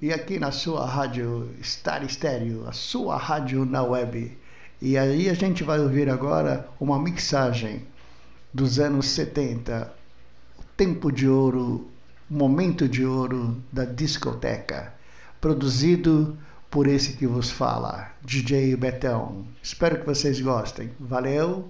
e aqui na sua rádio Star Estéreo, a sua rádio na web. E aí a gente vai ouvir agora uma mixagem dos anos 70, o tempo de ouro, o momento de ouro da discoteca, produzido por esse que vos fala, DJ Betão. Espero que vocês gostem. Valeu!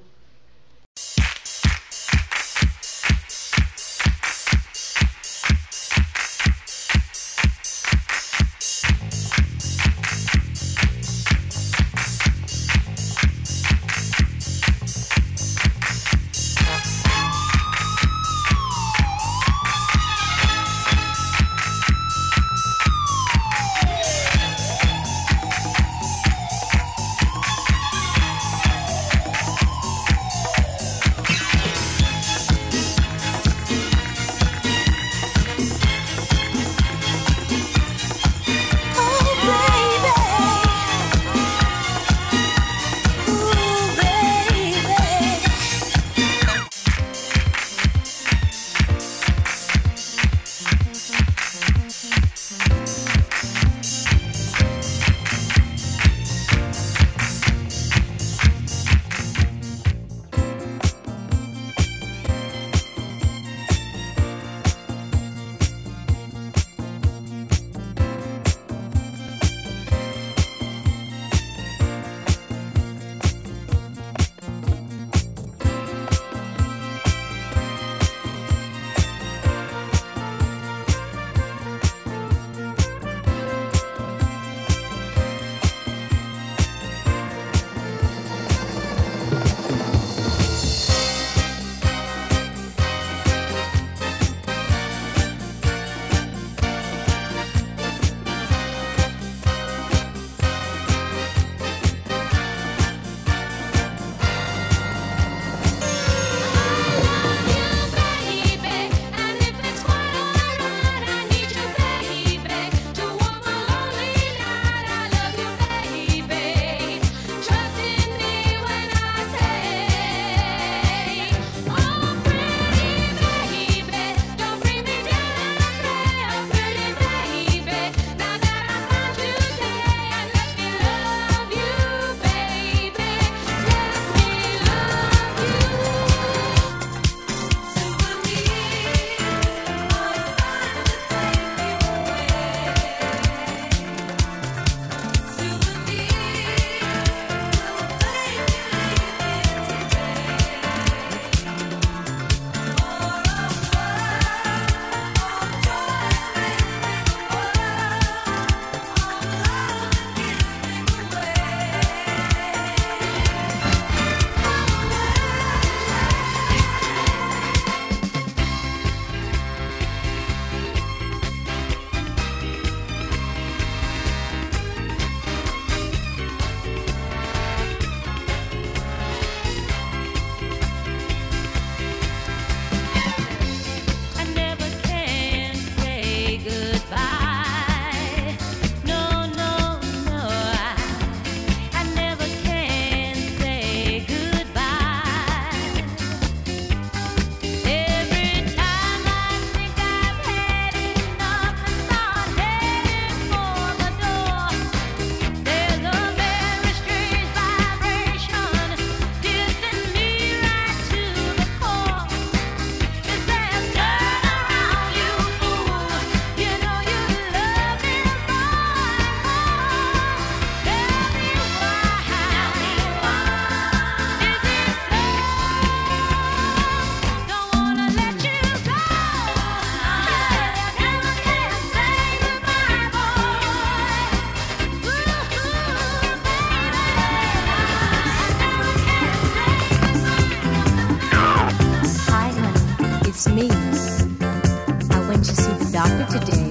see the doctor today.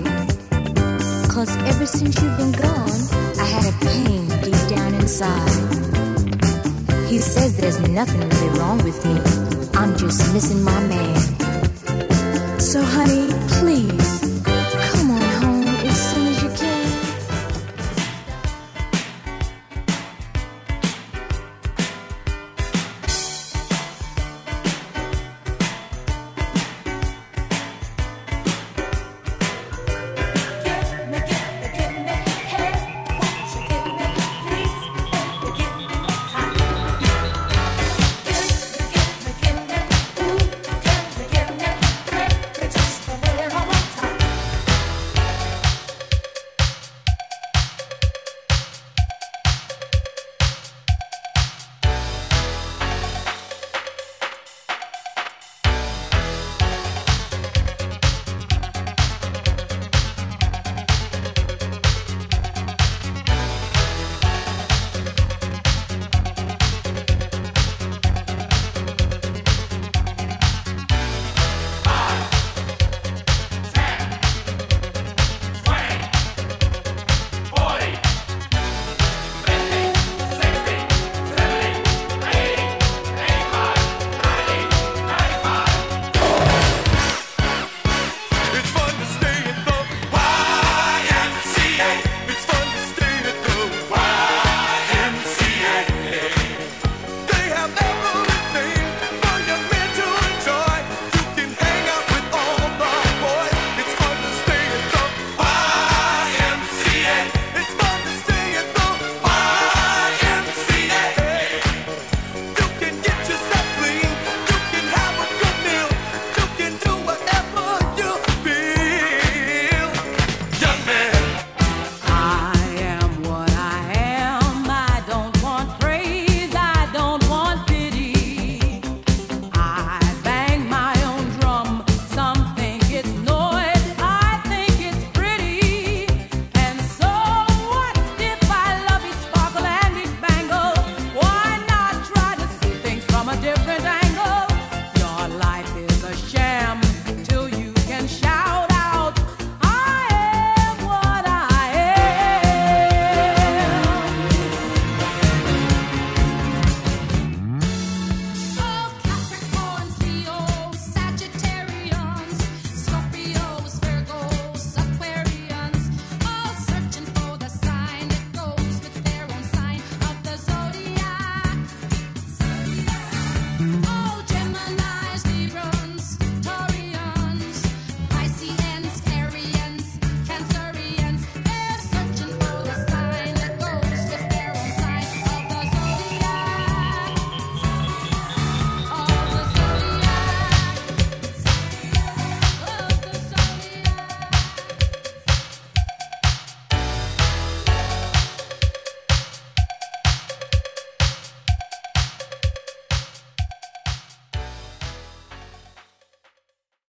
Cause ever since you've been gone, I had a pain deep down inside. He says there's nothing really wrong with me. I'm just missing my man. So honey, please